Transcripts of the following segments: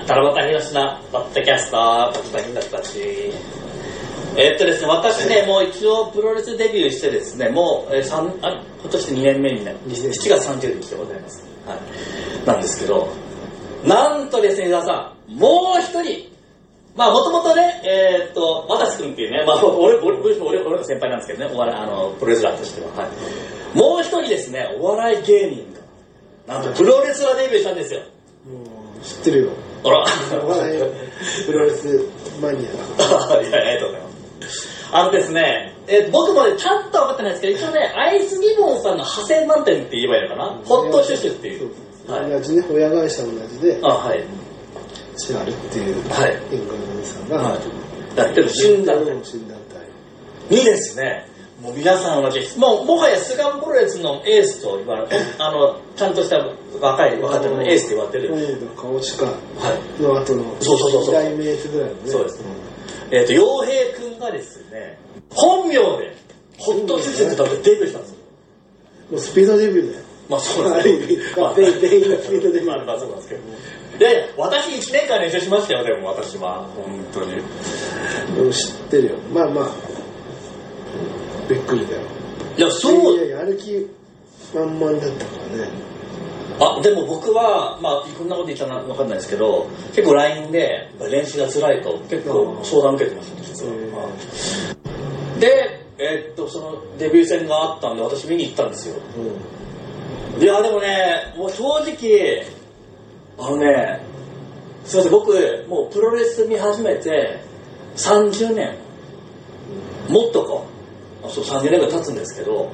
あ、七夕宏のポッドキャスト、立場にだったし。えっとですね、私ね、もう一応プロレスデビューしてですね、もう、えー、三あ今年で2年目になる、7月30日でございます。はい。なんですけど、なんとですね、皆さん、もう一人、まあ、もともとね、えーっと、渡瀬君っていうね、まあ、俺、俺、俺、俺俺の先輩なんですけどね、お笑い、あの、プロレスラーとしては。はい。もう一人ですね、お笑い芸人が、なんとプロレスラーデビューしたんですよ。知ってるよ。あら。プロレスマニア。いや、ありがとうございます。あのですね、えー僕もね、ちゃんとは分かってないですけど、一応ね、アイスギボンさんの派生満点って言えばいいのかな、ホットシュシュっていう。はい。同じね、親会社同じで、あ、はい。シャールっていうはい演歌のおじさんが、はい。だってる診断の診断体。にですね、もう皆さん同じ、もうもはやスガンプロレスのエースと言われて、あの、ちゃんとした若い若手のエースと言われてる。うん、顔近はい。の後のそうそうそうそう代名詞ぐらいのね。そうですえっ、と、洋平くんがですね、本名で、ホットシュシュってだってデビューしたんですよ。もうスピードデビューだよ。まあそうあですね。全員がスピードデビューまあまあそうなんですけど。で、私1年間練習しましたよ、でも私は。本当に。うん知ってるよ。まあまあ、びっくりだよ。いや、そう。いやいや、やる気満々だったからね。あでも僕は、まあ、こんなこと言ったらわかんないですけど結構 LINE で練習が辛いと結構相談受けてました実は、で、えーっとそのデビュー戦があったんで私見に行ったんですよ。うん。いやでもねもう正直あのねすいません僕もうプロレス見始めて30年もっとか。あそう30年ぐらい経つんですけど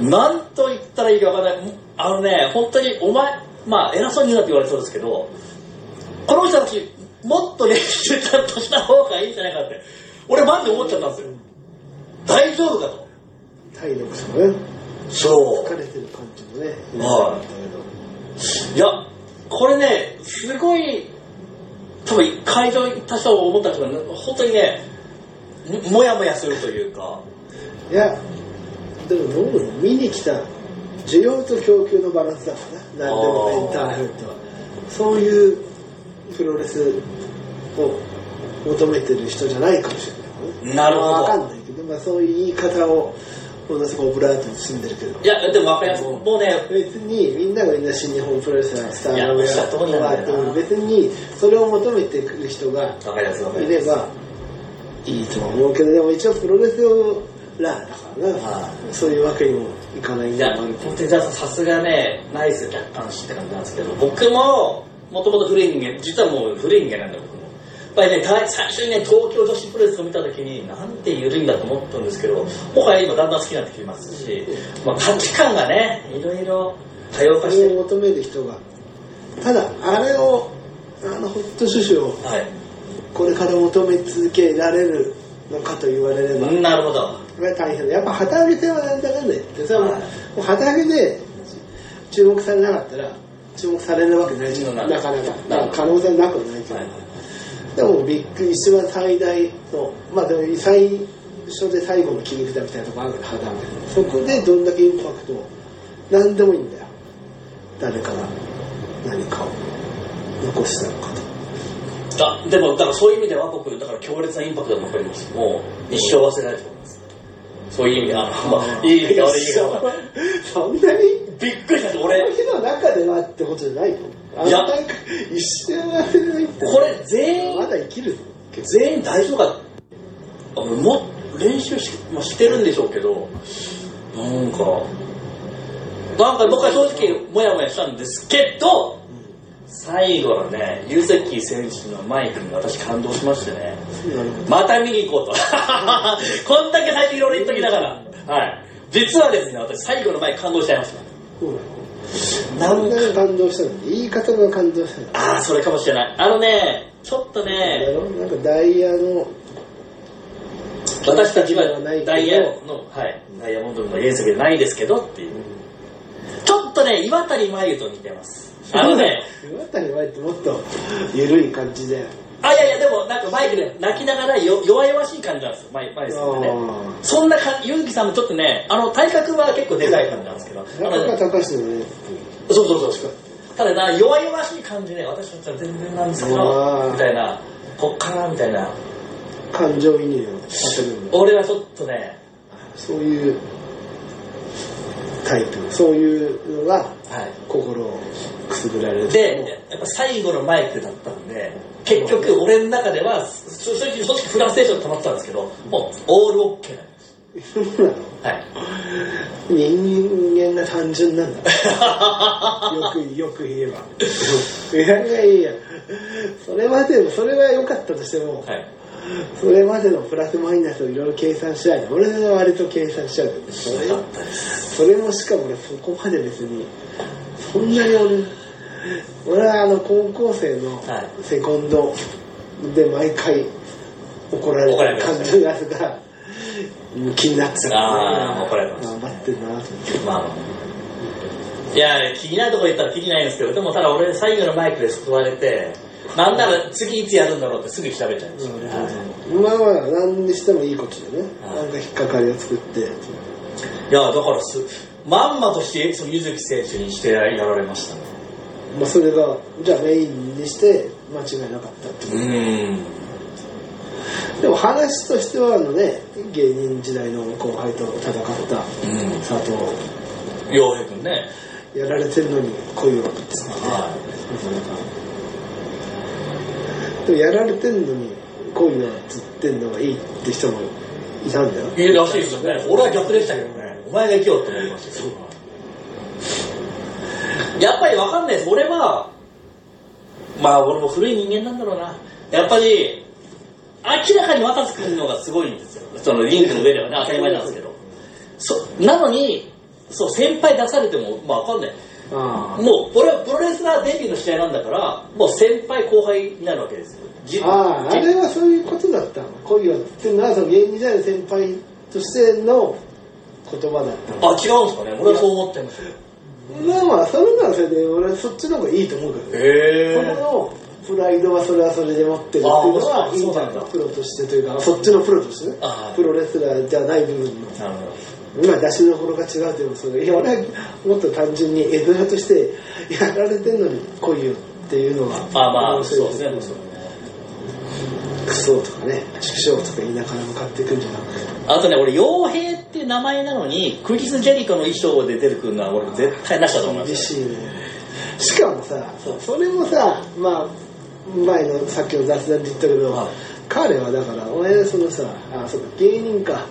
なんと言ったらいいかわからない。あのね本当にお前まあ偉そうに言うなって言われそうですけどこの人たちもっと練習ちゃんとした方がいいんじゃないかって俺マジで思っちゃったんですよ。大丈夫かと。体力とかね、そう。疲れてる感じもね、はい。いやこれねすごい多分会場行った人は思った人が本当にねももやもやするというかいや、でもどうなの見に来た需要と供給のバランスだからな、何でもエンターテインメントは。そういうプロレスを求めてる人じゃないかもしれない。なるほどわかんないけど、まあそういう言い方を、ものすごくオブラートに包んでるけど。いやでも分かりますもうね別にみんながみんな新日本プロレスラースターいやおっしゃる通りなんだよな別にそれを求めてくる人がいればいいとは思うけどでも一応プロレスラーだからな、はそういうわけにもいかないんだもあるけど本当にじゃあさすがねナイス客観視って感じなんですけど僕ももともと古い人間実はもう古い人間なんだ僕も。やっぱりねた最初にね東京女子プロレスを見た時になんて緩いんだと思ったんですけどもはや今だんだん好きになってきますし、まあ、価値観がねいろいろ多様そ化してれを求める人がただあれをあのホットシュシュをはい。これから求め続けられるのかと言われれば、なるほどこれは大変だ。やっぱ旗揚げ戦はなんだかんだ言ってさ、はい。旗揚げで注目されなかったら注目されるわけないじゃんなかなかなるまあ可能性なくはないけど、はいでもビッグ一番最大のまあでも最初で最後の切り札みたいなとこあるから旗揚げ。そこでどんだけインパクトを何でもいいんだよ。誰かが何かを残したのかと。あでもだからそういう意味では僕だから強烈なインパクトが残ります。もう一生忘れないと。思いますそういう意味であの、まあ、いい意味か悪い意味そんなにびっくりした。この俺日の中ではってことじゃないのいや。一瞬忘れないってこれ全員まだ生きるぞ全員大丈夫か？あのも練習し,、まあ、してるんでしょうけど。なんかなんか僕は正直モヤモヤしたんですけど最後のねユゼキ選手のマイクに私感動しましてね。また見に行こうと。こんだけ最初いろいろ言っときながら。はい。実はですね私最後の前感動しちゃいました。そうなかなんのなんで感動したの？言い方が感動したの？ああそれかもしれない。あのねちょっとだねろなんかダイヤの私たちはダイヤの、はい、ダイヤモンドの原石じゃないですけどっていう、ちょっとね岩谷真由と似てますあのね岩谷てもっと緩い感じで。あいやいやでもなんかマイクで泣きながらよ弱々しい感じなんですよマイマイさんってね。あそんなかゆうきさんもちょっとねあの体格は結構でかい感じなんですけど。あのね中川隆のねそうそうそうたただな弱々しい感じね私たちは全然なんですけうどみたいなこっからみたいな。感情移入をさせるんだ。俺はちょっとねそういうタイプそういうのがはい。心をくすぐられるでやっぱ最後のマイクだったんで結局俺の中では正直正直フラストレーション溜まってたんですけどもうオールオッケーなんです。そうなの？はい。人間が単純なんだ。よくよく言えば。いやいやいや。それまでもそれは良かったとしても、はい。それまでのプラスマイナスをいろいろ計算しない俺は割と計算しちゃうそれそれもしかも俺そこまで別にそんなに俺俺はあの高校生のはい。セコンドで毎回怒られる感じのやつが気になってたあー怒られてました頑張ってんなと思って。まあ。いや気になるとこ言ったら気にないんですけどでもただ俺最後のマイクで救われてなんなら次いつやるんだろうってすぐ調べちゃいましたね、はい。まあまあ何にしてもいいことでね。はい。なんか引っかかりを作って。いやだからすまんまとしてその柚木選手にしてやられましたねまあそれがじゃあメインにして間違いなかったってこと。うん。でも話としてはあのね芸人時代の後輩と戦ったうん。佐藤。洋平君ね。やられてるのに恋をかなか。でもやられてんのに恋はつってんのがいいって人もいたんだよ。いいらしいですよね。俺は逆でしたけどね。お前が生きようと思いましたけどやっぱりわかんないです。俺はまあ俺も古い人間なんだろうな。やっぱり明らかに若津君のがすごいんですよ。そのリンクの上ではね当たり前なんですけど。そなのにそう先輩出されてもまあわかんない。あもう俺はプロレスラーデビューの試合なんだからもう先輩後輩になるわけですよ。じああああれはそういうことだったの。恋はっていうのはその芸人時代の先輩としての言葉だったの。あ違うんですかね。俺はそう思ってましたよまあまあそれならそれで俺はそっちの方がいいと思うけどね。へそこのプライドはそれはそれで持ってるっていうのはいいんじゃない？そうなんだ。プロとしてというかそっちのプロとしてね。プロレスラーじゃない部分の。今出しどころが違うというのもそれいや俺はもっと単純に絵面としてやられてんのに来いよっていうのがあまあ面白いそうですねクソとかね畜生とか言いながら向かっていくんじゃなくて。あとね俺傭兵っていう名前なのにクリス・ジェリコの衣装で出てくるのは俺絶対なしだと思いますよ厳しいね。しかもさそれもさまあ前のさっきの雑談で言ったけど、はい。彼はだから俺そのさあそうか芸人か。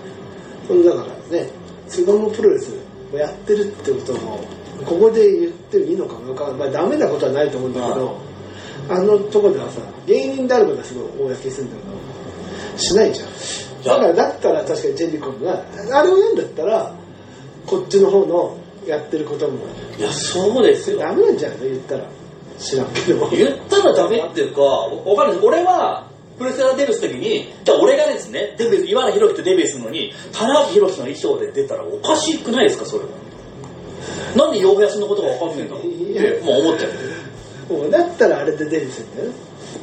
そのだからね巣鴨プロレスをやってるってこともここで言ってもいいのかもわかんな。いまあダメなことはないと思うんだけど、あのとこではさ芸人であることはすごい公にするんだけどしないじゃん。だからだったら確かにジェリコンがあれを読んだったらこっちの方のやってることもいやそうですよ。ダメなんじゃないの言ったら。知らんけど。言ったらダメっていうかわかんないです。俺はプロレスラーデビューするときにだから俺がですねデビュー岩原宏樹とデビューするのに棚橋宏樹の衣装で出たらおかしくないですかそれは。なんで洋平そんなことが分かんねえんだろう。ってもう思っちゃうもうだったらあれでデビューするんだよね。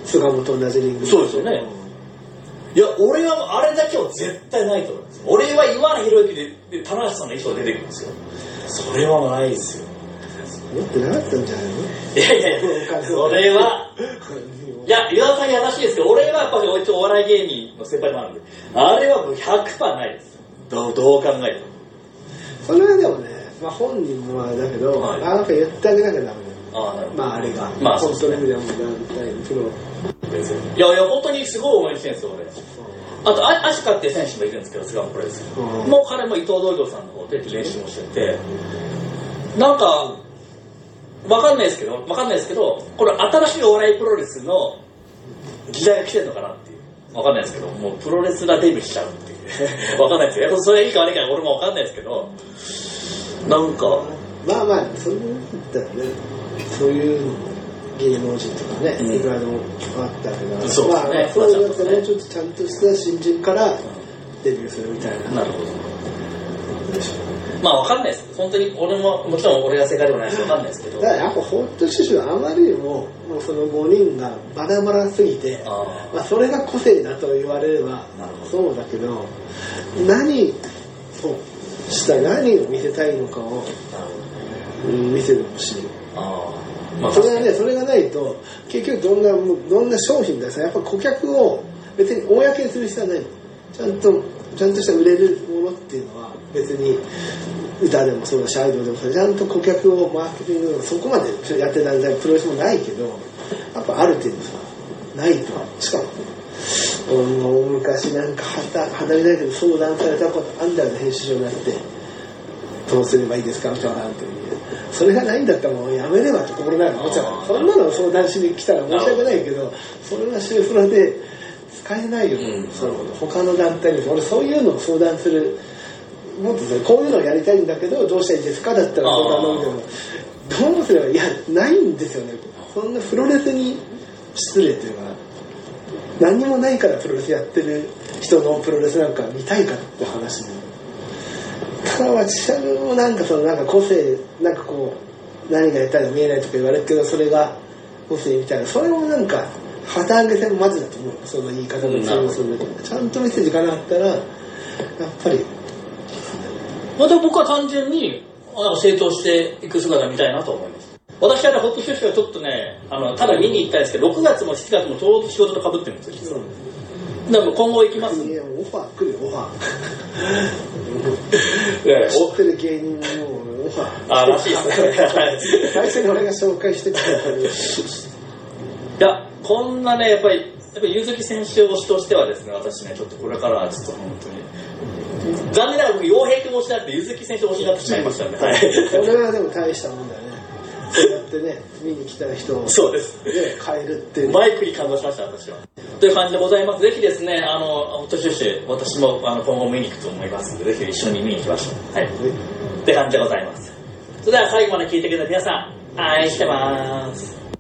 菅本と同じリングそうですよね。いや俺はあれだけは絶対ないと思います。俺は岩原宏之でで棚橋さんの衣装出てくるんですよ。それはないですよ。持ってなかったんじゃないの？いやいやいやそれは。いや岩田さん優しいですけど俺はやっぱり一応お笑い芸人の先輩もあるんで。あれはもう100%ないです。どうどう考えても。それはでもね、まあ、本人もあれだけど、はい。あなんか言ってあげなきゃダメだ。よまああれが、まあそう本ですね。当の意味ではもう団体のプロいやいや本当にすごい応援してるんですよ俺。あとあアシカっていう選手もいるんですけど菅野プロレスうん。もう彼も伊藤道場さんの方で練習もしてて。なんかわかんないですけどわかんないですけどこれ新しいお笑いプロレスの時代が来てるのかなっていう。わかんないですけどもうプロレスラーデビューしちゃうっていう。わかんないですよ。それいいか悪いか俺もわかんないですけど。なんか。まあまあそうだったらねそういう芸能人とかね、うん。いくらでもあったけどそうですね。まあ、まあそういうのってまあねちょっとちゃんとした新人からデビューするみたいななるほど。まあわかんないです。本当に俺ももちろん俺が正解でもないしわかんないですけど。だからやっぱホットシュシュはあまりにももうその5人がバラバラすぎてあまあ、それが個性だと言われればそうだけど何をしたい何を見せたいのかを見せてほしいまあそれがねそれがないと結局どんなどんな商品ださやっぱ顧客を別に公にする必要はない。のちゃんとちゃんとした売れるものっていうのは別に歌でもそうだしアイドルでもそうだしちゃんと顧客をマーケティングそこまでやってたんだプロレスもないけどやっぱある程度さないと。しかもうん昔なんか肌肌じゃないけど相談されたことあんだよね編集長になって。どうすればいいですかみたいなってそれがないんだったらもうやめればって心の思っちゃう。そんなの相談しに来たら申し訳ないけどそれはシュープロで使えないよ、うん。その他の団体に。俺そういうのを相談するもっとねこういうのをやりたいんだけどどうしたらいいですかだったら相談乗るけどどうすればいやないんですよね。そんなプロレスに失礼というか何にもないからプロレスやってる人のプロレスなんか見たいかって話でただ私もなんかそのなんか個性なんかこう何がやったら見えないとか言われるけどそれが個性みたいなそれもなんか旗揚げ戦まずだと思うその言い方の通用するちゃんとメッセージがなかったらやっぱりまた僕は単純になんか成長していく姿見たいなと思います。私はねホットシュッシュはちょっとねあのただ見に行ったんですけど6月も7月もちょうど仕事とかぶってるんですよ。実はでも今後行きます？いやオファー来るよオファー。知ってる芸人のオファー。あらしいですね最初に俺が紹介してた いや、こんなね、やっぱり、やっぱり、ゆずき選手推しとしてはですね、私ね、ちょっとこれからはちょっと本当に、残念ながら僕、洋平君推しじゃなくて、ゆずき選手推しになってしまいましたんで、はい。これはでも大したもんだよねやってね見に来た人をねそうです。変えるっていうマイクに感動しました、私は。という感じでございます。ぜひですね、あの、ホットシュッシュ、私もあの今後見に行くと思いますので、ぜひ一緒に見に行きましょう。はい。って感じでございます。それでは最後まで聞いてくれた皆さん、愛してます。